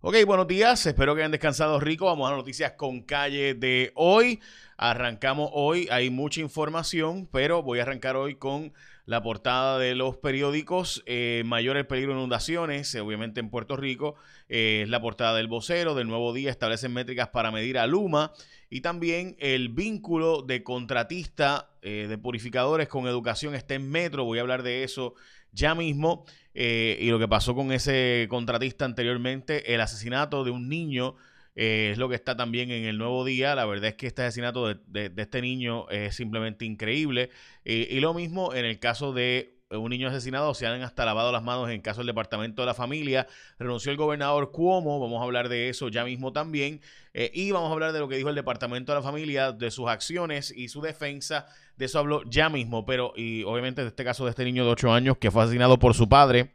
Ok, buenos días. Espero que hayan descansado rico. Vamos a las noticias con calle de hoy. Arrancamos hoy. Hay mucha información, pero voy a arrancar hoy con la portada de los periódicos. Eh, mayor el peligro de inundaciones, eh, obviamente en Puerto Rico. Eh, es la portada del vocero. Del nuevo día establecen métricas para medir a Luma. Y también el vínculo de contratista de purificadores con educación está en metro. Voy a hablar de eso ya mismo. Eh, y lo que pasó con ese contratista anteriormente, el asesinato de un niño, eh, es lo que está también en el nuevo día. La verdad es que este asesinato de, este niño es simplemente increíble. Eh, y lo mismo en el caso de un niño asesinado, se han hasta lavado las manos en caso del Departamento de la Familia. Renunció el gobernador Cuomo, vamos a hablar de eso ya mismo también. y vamos a hablar de lo que dijo el Departamento de la Familia, de sus acciones y su defensa de eso hablo ya mismo, pero y obviamente de este caso de este niño de 8 años que fue asesinado por su padre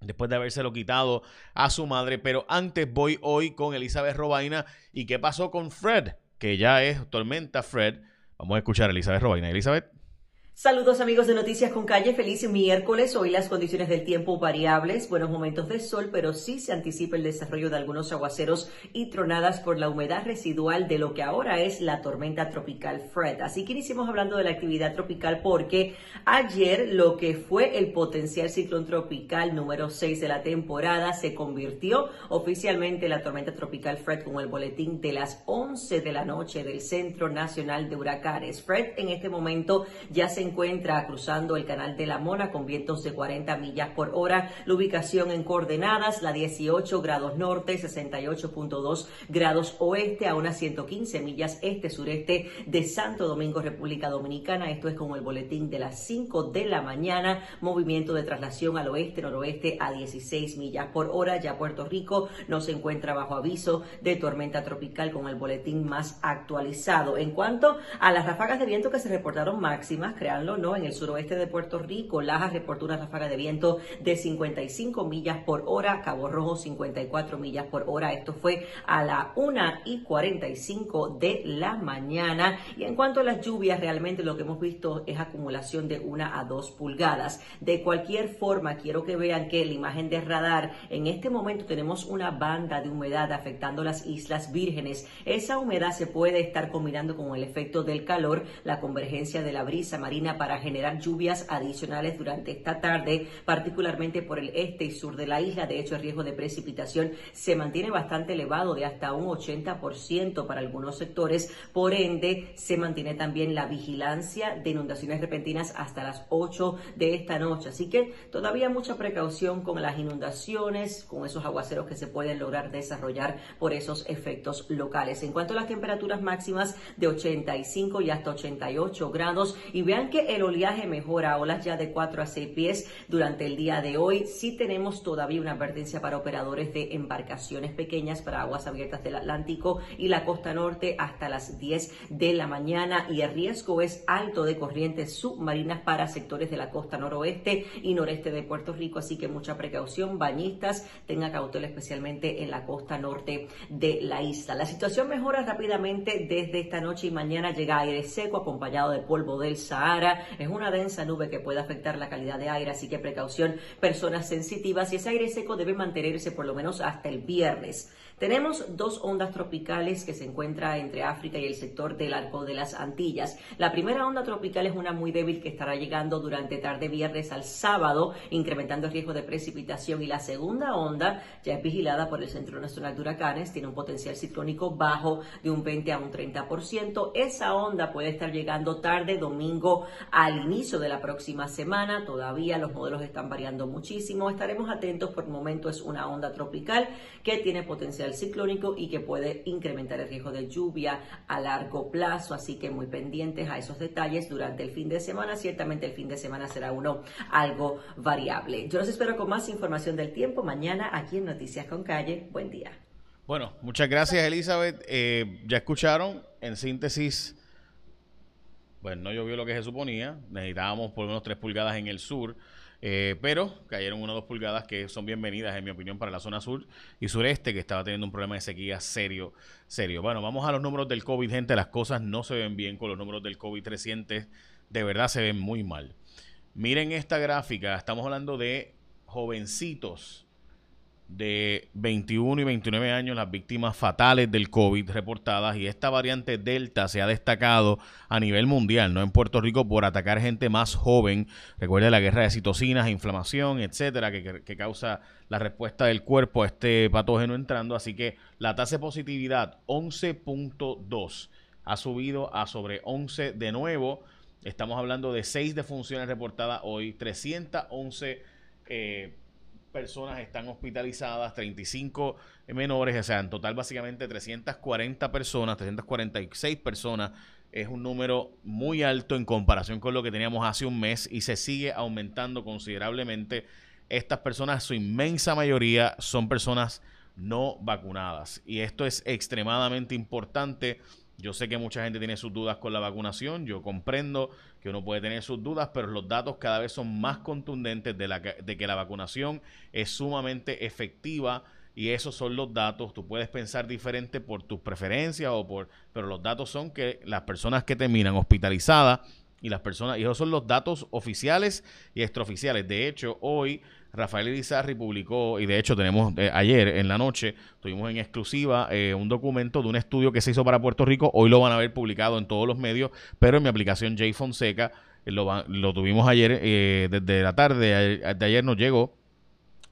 después de habérselo quitado a su madre. Pero antes voy hoy con Elizabeth Robaina. ¿Y qué pasó con Fred? Que ya es Tormenta Fred. Vamos a escuchar a Elizabeth Robaina. Elizabeth. Saludos amigos de Noticias con Calle, feliz miércoles. Hoy las condiciones del tiempo variables, buenos momentos de sol, pero sí se anticipa el desarrollo de algunos aguaceros y tronadas por la humedad residual de lo que ahora es la tormenta tropical Fred. Así que iniciamos hablando de la actividad tropical porque ayer lo que fue el potencial ciclón tropical número 6 de la temporada se convirtió oficialmente en la tormenta tropical Fred con el boletín de las 11 de la noche del Centro Nacional de Huracanes. Fred en este momento ya se encuentra cruzando el canal de la Mona con vientos de 40 millas por hora. La ubicación en coordenadas, la 18 grados norte, 68.2 grados oeste, a unas 115 millas este-sureste de Santo Domingo, República Dominicana. Esto es como el boletín de las 5 de la mañana. Movimiento de traslación al oeste-noroeste a 16 millas por hora. Ya Puerto Rico no se encuentra bajo aviso de tormenta tropical con el boletín más actualizado. En cuanto a las ráfagas de viento que se reportaron máximas, En el suroeste de Puerto Rico, Lajas reportó una ráfaga de viento de 55 millas por hora, Cabo Rojo 54 millas por hora. Esto fue a la 1 y 45 de la mañana. Y en cuanto a las lluvias, realmente lo que hemos visto es acumulación de 1 a 2 pulgadas. De cualquier forma, quiero que vean que la imagen de radar, en este momento tenemos una banda de humedad afectando las Islas Vírgenes. Esa humedad se puede estar combinando con el efecto del calor, la convergencia de la brisa marina para generar lluvias adicionales durante esta tarde, particularmente por el este y sur de la isla. De hecho, el riesgo de precipitación se mantiene bastante elevado, de hasta un 80% para algunos sectores. Por ende, se mantiene también la vigilancia de inundaciones repentinas hasta las 8 de esta noche. Así que todavía mucha precaución con las inundaciones, con esos aguaceros que se pueden lograr desarrollar por esos efectos locales. En cuanto a las temperaturas máximas de 85 y hasta 88 grados, y vean que el oleaje mejora, olas ya de 4 a 6 pies durante el día de hoy. Sí tenemos todavía una advertencia para operadores de embarcaciones pequeñas para aguas abiertas del Atlántico y la costa norte hasta las 10 de la mañana y el riesgo es alto de corrientes submarinas para sectores de la costa noroeste y noreste de Puerto Rico, así que mucha precaución, bañistas, tenga cautela especialmente en la costa norte de la isla. La situación mejora rápidamente desde esta noche y mañana llega aire seco acompañado de polvo del Sahara es una densa nube que puede afectar la calidad de aire, así que precaución, personas sensitivas y ese aire seco debe mantenerse por lo menos hasta el viernes. Tenemos dos ondas tropicales que se encuentran entre África y el sector del arco de las Antillas. La primera onda tropical es una muy débil que estará llegando durante tarde viernes al sábado, incrementando el riesgo de precipitación. Y la segunda onda ya es vigilada por el Centro Nacional de Huracanes, tiene un potencial ciclónico bajo de un 20 a un 30%. Esa onda puede estar llegando tarde domingo al inicio de la próxima semana. Todavía los modelos están variando muchísimo. Estaremos atentos por el momento es una onda tropical que tiene potencial ciclónico y que puede incrementar el riesgo de lluvia a largo plazo. Así que muy pendientes a esos detalles durante el fin de semana. Ciertamente el fin de semana será uno algo variable. Yo los espero con más información del tiempo mañana aquí en Noticias con Calle. Buen día. Bueno, muchas gracias Elizabeth. Eh, ya escucharon, en síntesis, bueno, no llovió lo que se suponía. Necesitábamos por unos 3 pulgadas en el sur. Eh, pero cayeron una o dos pulgadas que son bienvenidas, en mi opinión, para la zona sur y sureste, que estaba teniendo un problema de sequía serio, serio. Bueno, vamos a los números del COVID, gente. Las cosas no se ven bien con los números del COVID recientes. De verdad se ven muy mal. Miren esta gráfica. Estamos hablando de jovencitos de 21 y 29 años las víctimas fatales del COVID reportadas y esta variante Delta se ha destacado a nivel mundial, no en Puerto Rico, por atacar gente más joven. Recuerde la guerra de citocinas, inflamación, etcétera, que, que causa la respuesta del cuerpo a este patógeno entrando. Así que la tasa de positividad 11.2 ha subido a sobre 11 de nuevo. Estamos hablando de 6 defunciones reportadas hoy, 311 eh, personas están hospitalizadas, 35 menores, o sea, en total básicamente 340 personas, 346 personas. Es un número muy alto en comparación con lo que teníamos hace un mes y se sigue aumentando considerablemente. Estas personas, su inmensa mayoría, son personas no vacunadas. Y esto es extremadamente importante yo sé que mucha gente tiene sus dudas con la vacunación, yo comprendo que uno puede tener sus dudas, pero los datos cada vez son más contundentes de, que la vacunación es sumamente efectiva y esos son los datos. Tú puedes pensar diferente por tus preferencias o por, pero los datos son que las personas que terminan hospitalizadas y las personas, y esos son los datos oficiales y extraoficiales. De hecho, hoy Rafael Irizarri publicó, y de hecho tenemos eh, ayer en la noche, tuvimos en exclusiva eh, un documento de un estudio que se hizo para Puerto Rico. Hoy lo van a ver publicado en todos los medios, pero en mi aplicación J Fonseca eh, lo, lo, tuvimos ayer, desde la tarde de ayer nos llegó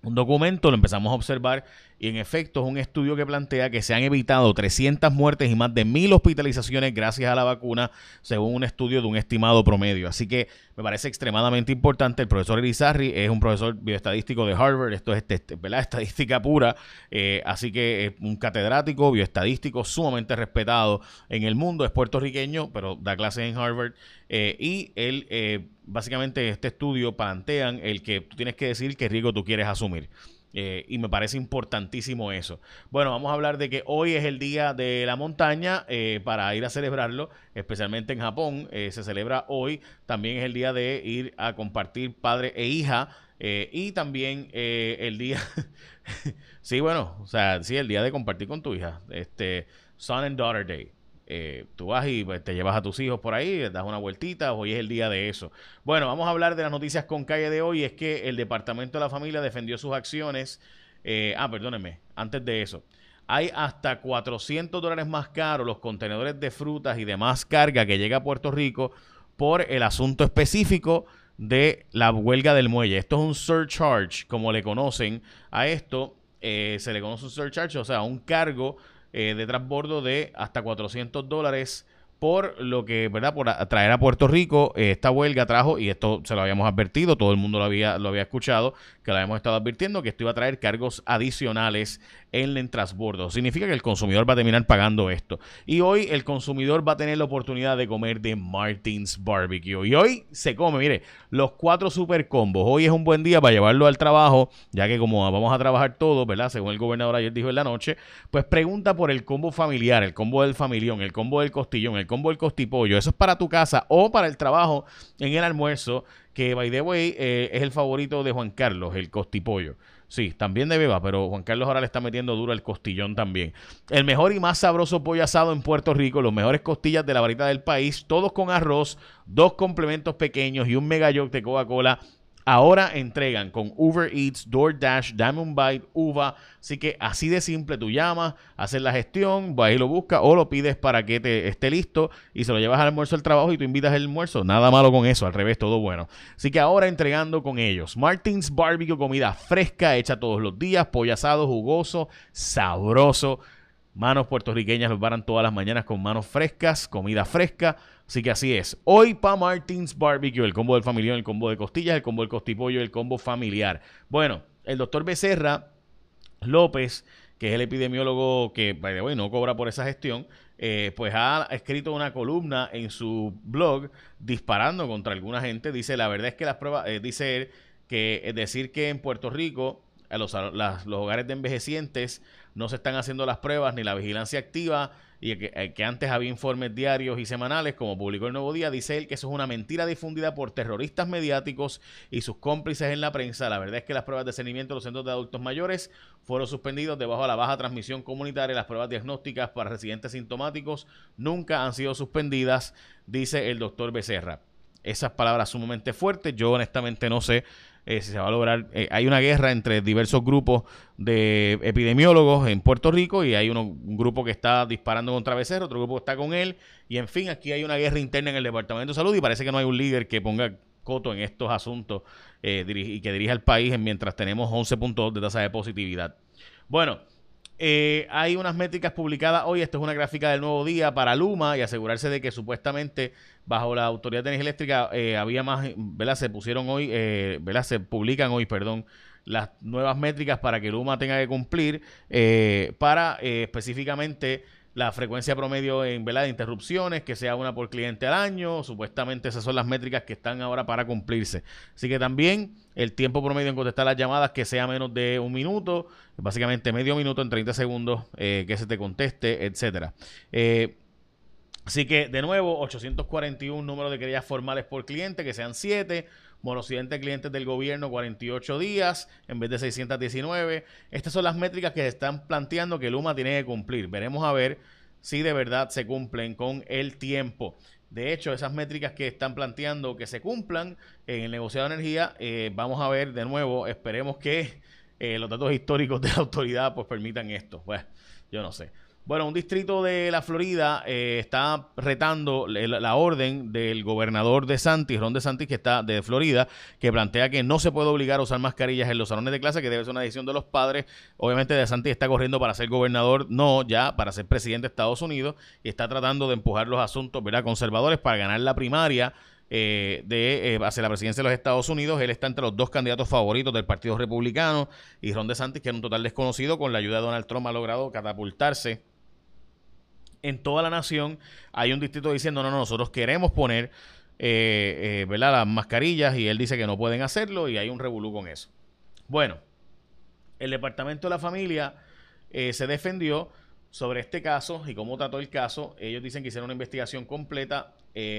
un documento, lo empezamos a observar y en efecto es un estudio que plantea que se han evitado 300 muertes y más de 1000 hospitalizaciones gracias a la vacuna, según un estudio de un estimado promedio. Así que me parece extremadamente importante. El profesor Elizarri es un profesor bioestadístico de Harvard, esto es este, estadística pura, eh, así que es un catedrático bioestadístico sumamente respetado en el mundo, es puertorriqueño, pero da clases en Harvard. Eh, y él... Eh, básicamente este estudio plantean el que tú tienes que decir qué riesgo tú quieres asumir. Eh, y me parece importantísimo eso. Bueno, vamos a hablar de que hoy es el día de la montaña eh, para ir a celebrarlo, especialmente en Japón. Eh, se celebra hoy. También es el día de ir a compartir padre e hija. y también el día, sí, bueno, o sea, sí, el día de compartir con tu hija. Este, Son and Daughter Day. Eh, tú vas y pues, te llevas a tus hijos por ahí, das una vueltita, hoy es el día de eso. Bueno, vamos a hablar de las noticias con calle de hoy, es que el Departamento de la Familia defendió sus acciones. Eh, ah, perdónenme, antes de eso. Hay hasta 400 dólares más caros los contenedores de frutas y demás carga que llega a Puerto Rico por el asunto específico de la huelga del muelle. Esto es un surcharge, como le conocen a esto. Eh, se le conoce un surcharge, o sea, un cargo eh, de transbordo de hasta 400 dólares por lo que, ¿verdad? Por traer a Puerto Rico eh, esta huelga trajo, y esto se lo habíamos advertido, todo el mundo lo había, lo había escuchado, que lo habíamos estado advirtiendo, que esto iba a traer cargos adicionales en el transbordo. Significa que el consumidor va a terminar pagando esto. Y hoy el consumidor va a tener la oportunidad de comer de Martins Barbecue. Y hoy se come, mire, los cuatro super combos. Hoy es un buen día para llevarlo al trabajo, ya que como vamos a trabajar todos, ¿verdad? Según el gobernador ayer dijo en la noche, pues pregunta por el combo familiar, el combo del familión, el combo del costillón, el combo del costipollo. Eso es para tu casa o para el trabajo en el almuerzo, que by the way eh, es el favorito de Juan Carlos, el costipollo. Sí, también de beba, pero Juan Carlos ahora le está metiendo duro el costillón también. El mejor y más sabroso pollo asado en Puerto Rico, los mejores costillas de la varita del país, todos con arroz, dos complementos pequeños y un mega de Coca-Cola Ahora entregan con Uber Eats, DoorDash, Diamond Bite, Uva. Así que así de simple, tú llamas, haces la gestión, vas y lo buscas o lo pides para que te esté listo y se lo llevas al almuerzo al trabajo y tú invitas el almuerzo. Nada malo con eso, al revés, todo bueno. Así que ahora entregando con ellos. Martins Barbecue, comida fresca, hecha todos los días, pollo asado, jugoso, sabroso. Manos puertorriqueñas los varan todas las mañanas con manos frescas, comida fresca. Así que así es. Hoy pa Martins Barbecue, el combo del familiar, el combo de costillas, el combo del costipollo, el combo familiar. Bueno, el doctor Becerra López, que es el epidemiólogo que, way, no cobra por esa gestión, eh, pues ha escrito una columna en su blog disparando contra alguna gente. Dice, la verdad es que las pruebas, eh, dice él, que es decir que en Puerto Rico a los hogares de envejecientes no se están haciendo las pruebas ni la vigilancia activa y eh, que, antes había informes diarios y semanales, como publicó el Nuevo Día, dice él que eso es una mentira difundida por terroristas mediáticos y sus cómplices en la prensa. La verdad es que las pruebas de seguimiento de los centros de adultos mayores fueron suspendidos debajo de la baja transmisión comunitaria. Las pruebas diagnósticas para residentes sintomáticos nunca han sido suspendidas, dice el doctor Becerra. esas palabras sumamente fuertes. Yo honestamente no sé eh, si se va a lograr. Eh, hay una guerra entre diversos grupos de epidemiólogos en Puerto Rico y hay un grupo que está disparando contra Becerro, otro grupo que está con él. Y en fin, aquí hay una guerra interna en el Departamento de Salud y parece que no hay un líder que ponga coto en estos asuntos eh, y que dirija el país mientras tenemos 11.2 de tasa de positividad. Bueno, eh, hay unas métricas publicadas hoy, esto es una gráfica del nuevo día para Luma y asegurarse de que supuestamente bajo la Autoridad de Energía Eléctrica eh, había más, ¿verdad? Se pusieron hoy, eh, ¿verdad? Se publican hoy, perdón, las nuevas métricas para que Luma tenga que cumplir para específicamente la frecuencia promedio en ¿verdad? de interrupciones, que sea una por cliente al año. Supuestamente esas son las métricas que están ahora para cumplirse. Así que también el tiempo promedio en contestar las llamadas que sea menos de un minuto, básicamente medio minuto en 30 segundos eh, que se te conteste, etcétera. Eh, así que, de nuevo, 841 números de querellas formales por cliente, que sean 7 morosidad de clientes del gobierno 48 días en vez de 619. Estas son las métricas que se están planteando que Luma tiene que cumplir. Veremos a ver si de verdad se cumplen con el tiempo. De hecho, esas métricas que están planteando que se cumplan en el negociado de energía, eh, vamos a ver de nuevo, esperemos que eh, los datos históricos de la autoridad pues permitan esto. Pues yo no sé. Bueno, un distrito de la Florida eh, está retando la, orden del gobernador de Santis, Ron de Santis, que está de Florida, que plantea que no se puede obligar a usar mascarillas en los salones de clase, que debe ser una decisión de los padres. Obviamente, de Santis está corriendo para ser gobernador, no ya para ser presidente de Estados Unidos, y está tratando de empujar los asuntos ¿verdad? conservadores para ganar la primaria. Eh, de eh, hacia la presidencia de los Estados Unidos. Él está entre los dos candidatos favoritos del Partido Republicano y Ron DeSantis, que es un total desconocido, con la ayuda de Donald Trump ha logrado catapultarse en toda la nación hay un distrito diciendo, no, no, nosotros queremos poner eh, eh, las mascarillas y él dice que no pueden hacerlo y hay un revolú con eso. Bueno, el Departamento de la Familia se defendió sobre este caso y cómo trató el caso. Ellos dicen que hicieron una investigación completa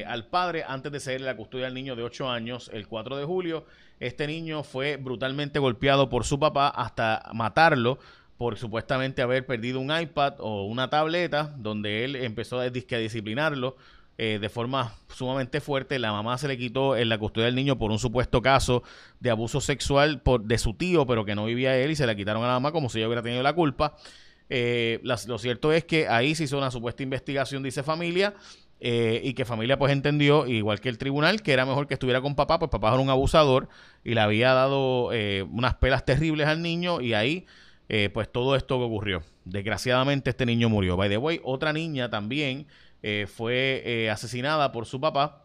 al padre antes de cederle la custodia al niño de 8 años el 4 de julio. Este niño fue brutalmente golpeado por su papá hasta matarlo por supuestamente haber perdido un iPad o una tableta, donde él empezó a, disciplinarlo eh, de forma sumamente fuerte. La mamá se le quitó en la custodia del niño por un supuesto caso de abuso sexual por, de su tío, pero que no vivía él y se la quitaron a la mamá como si ella hubiera tenido la culpa. Eh, lo cierto es que ahí se hizo una supuesta investigación, dice familia, eh, y que familia pues entendió, igual que el tribunal, que era mejor que estuviera con papá, pues papá era un abusador y le había dado unas pelas terribles al niño y ahí eh, pues todo esto que ocurrió. Desgraciadamente este niño murió. By the way, otra niña también eh, fue eh, asesinada por su papá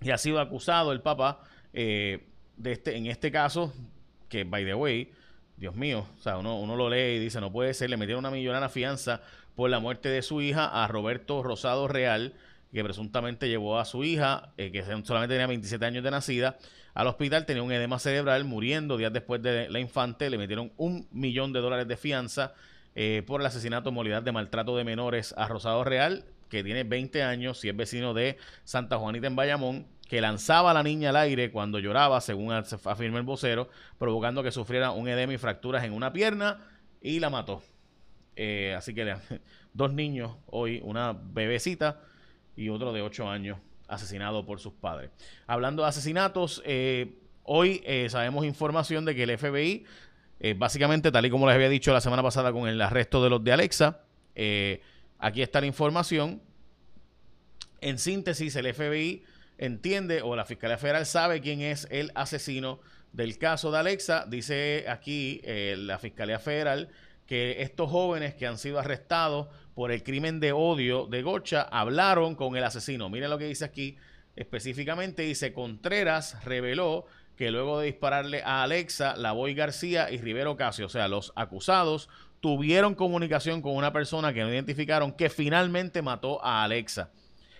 y ha sido acusado el papá de este, en este caso, que by the way, Dios mío, o sea, uno, uno lo lee y dice, no puede ser, le metieron una millonaria fianza por la muerte de su hija a Roberto Rosado Real, que presuntamente llevó a su hija, que solamente tenía 27 años de nacida, al hospital, tenía un edema cerebral, muriendo días después de la infante, le metieron un millón de dólares de fianza eh, por el asesinato, modalidad de maltrato de menores a Rosado Real, que tiene 20 años y es vecino de Santa Juanita en Bayamón, que lanzaba a la niña al aire cuando lloraba, según afirma el vocero, provocando que sufriera un edema y fracturas en una pierna y la mató. Eh, así que dos niños hoy, una bebecita y otro de 8 años asesinado por sus padres. Hablando de asesinatos, eh, hoy eh, sabemos información de que el FBI, básicamente, tal y como les había dicho la semana pasada con el arresto de los de Alexa, aquí está la información. En síntesis, el FBI entiende o la Fiscalía Federal sabe quién es el asesino del caso de Alexa. Dice aquí la Fiscalía Federal que estos jóvenes que han sido arrestados por el crimen de odio de Gocha hablaron con el asesino. Miren lo que dice aquí específicamente. Dice, Contreras reveló que luego de dispararle a Alexa, Lavoy García y Rivero Casio, o sea, los acusados, tuvieron comunicación con una persona que no identificaron que finalmente mató a Alexa.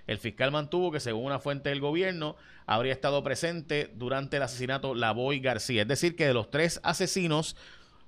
El fiscal mantuvo que, según una fuente del gobierno, habría estado presente durante el asesinato Lavoy García. Es decir, que de los tres asesinos,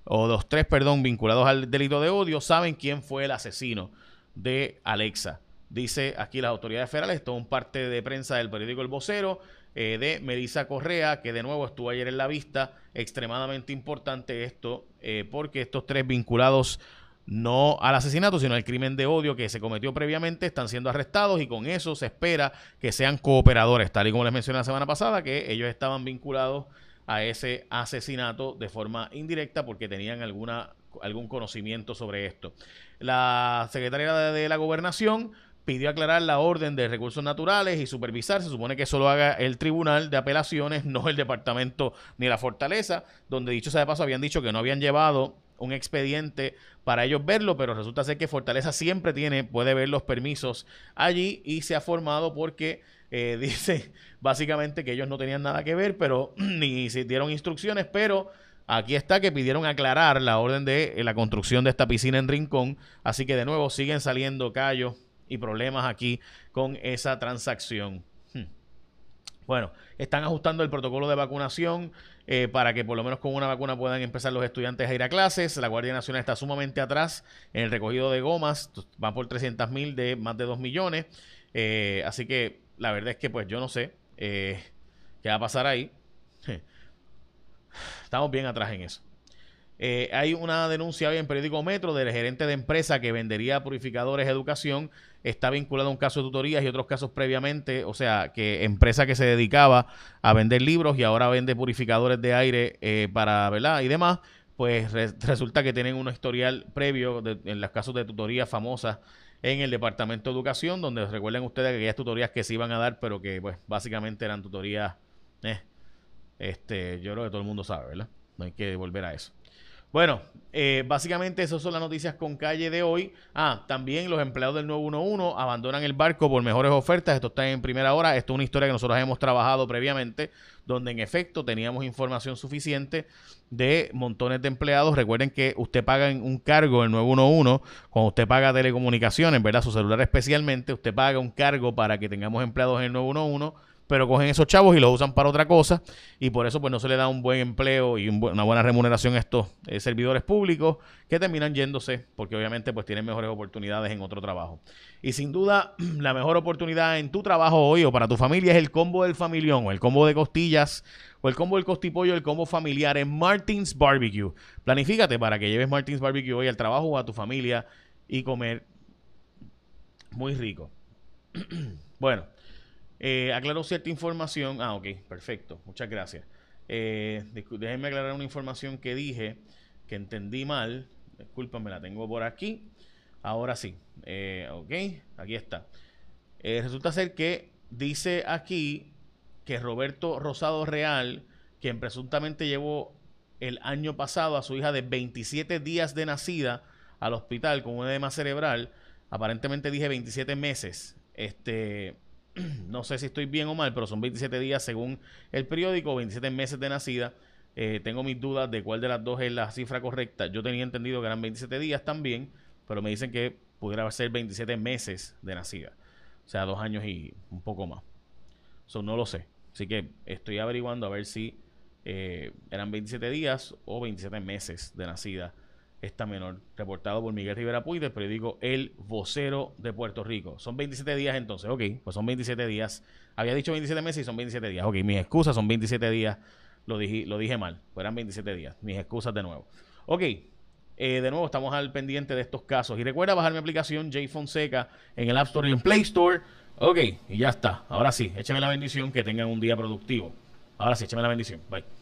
o los tres, perdón, vinculados al delito de odio, saben quién fue el asesino de Alexa. Dice aquí las autoridades federales, esto es un parte de prensa del periódico El Vocero, eh, de Melissa Correa, que de nuevo estuvo ayer en la vista. Extremadamente importante esto, eh, porque estos tres vinculados no al asesinato, sino al crimen de odio que se cometió previamente, están siendo arrestados y con eso se espera que sean cooperadores, tal y como les mencioné la semana pasada, que ellos estaban vinculados a ese asesinato de forma indirecta porque tenían alguna, algún conocimiento sobre esto. La secretaria de la gobernación pidió aclarar la orden de recursos naturales y supervisar. Se supone que eso lo haga el Tribunal de Apelaciones, no el Departamento ni la Fortaleza, donde dicho sea de paso habían dicho que no habían llevado un expediente para ellos verlo, pero resulta ser que Fortaleza siempre tiene, puede ver los permisos allí y se ha formado porque eh, dice básicamente que ellos no tenían nada que ver, pero ni se dieron instrucciones, pero aquí está que pidieron aclarar la orden de eh, la construcción de esta piscina en Rincón, así que de nuevo siguen saliendo callos y problemas aquí con esa transacción. Hmm. Bueno, están ajustando el protocolo de vacunación eh, para que por lo menos con una vacuna puedan empezar los estudiantes a ir a clases. La Guardia Nacional está sumamente atrás en el recogido de gomas, van por 300 mil de más de 2 millones. Eh, así que la verdad es que pues yo no sé eh, qué va a pasar ahí. Estamos bien atrás en eso. Hay una denuncia hoy en Periódico Metro del gerente de empresa que vendería purificadores educación. Está vinculado a un caso de tutorías y otros casos previamente. O sea, que empresa que se dedicaba a vender libros y ahora vende purificadores de aire eh, para, ¿verdad? Y demás. Pues resulta que tienen un historial previo en los casos de tutorías famosas en el Departamento de Educación, donde recuerden ustedes que aquellas tutorías que se iban a dar, pero que pues básicamente eran tutorías, eh, este, yo creo que todo el mundo sabe, ¿verdad? No hay que volver a eso. Bueno, eh, básicamente esas son las noticias con calle de hoy. Ah, también los empleados del 911 abandonan el barco por mejores ofertas. Esto está en primera hora. Esto es una historia que nosotros hemos trabajado previamente, donde en efecto teníamos información suficiente de montones de empleados. Recuerden que usted paga un cargo el 911 cuando usted paga telecomunicaciones, ¿verdad? Su celular especialmente, usted paga un cargo para que tengamos empleados en el 911 pero cogen esos chavos y los usan para otra cosa y por eso pues no se le da un buen empleo y una buena remuneración a estos eh, servidores públicos que terminan yéndose porque obviamente pues tienen mejores oportunidades en otro trabajo. Y sin duda la mejor oportunidad en tu trabajo hoy o para tu familia es el combo del familión o el combo de costillas o el combo del costipollo, el combo familiar en Martins Barbecue. Planifícate para que lleves Martins Barbecue hoy al trabajo o a tu familia y comer muy rico. bueno, eh, aclaró cierta información. Ah, ok, perfecto. Muchas gracias. Eh, déjenme aclarar una información que dije que entendí mal. Discúlpame, la tengo por aquí. Ahora sí. Eh, ok, aquí está. Eh, resulta ser que dice aquí que Roberto Rosado Real, quien presuntamente llevó el año pasado a su hija de 27 días de nacida al hospital con un edema cerebral, aparentemente dije 27 meses. Este no sé si estoy bien o mal, pero son 27 días según el periódico, 27 meses de nacida. Eh, tengo mis dudas de cuál de las dos es la cifra correcta. Yo tenía entendido que eran 27 días también, pero me dicen que pudiera ser 27 meses de nacida. O sea, dos años y un poco más. Eso no lo sé. Así que estoy averiguando a ver si eh, eran 27 días o 27 meses de nacida esta menor, reportado por Miguel Rivera Puy del periódico El Vocero de Puerto Rico. Son 27 días entonces, ok, pues son 27 días. Había dicho 27 meses y son 27 días. Ok, mis excusas son 27 días, lo dije, lo dije mal, pues eran 27 días. Mis excusas de nuevo. Ok, eh, de nuevo estamos al pendiente de estos casos. Y recuerda bajar mi aplicación J Fonseca en el App Store y en Play Store. Ok, y ya está. Ahora sí, échame la bendición, que tengan un día productivo. Ahora sí, échame la bendición. Bye.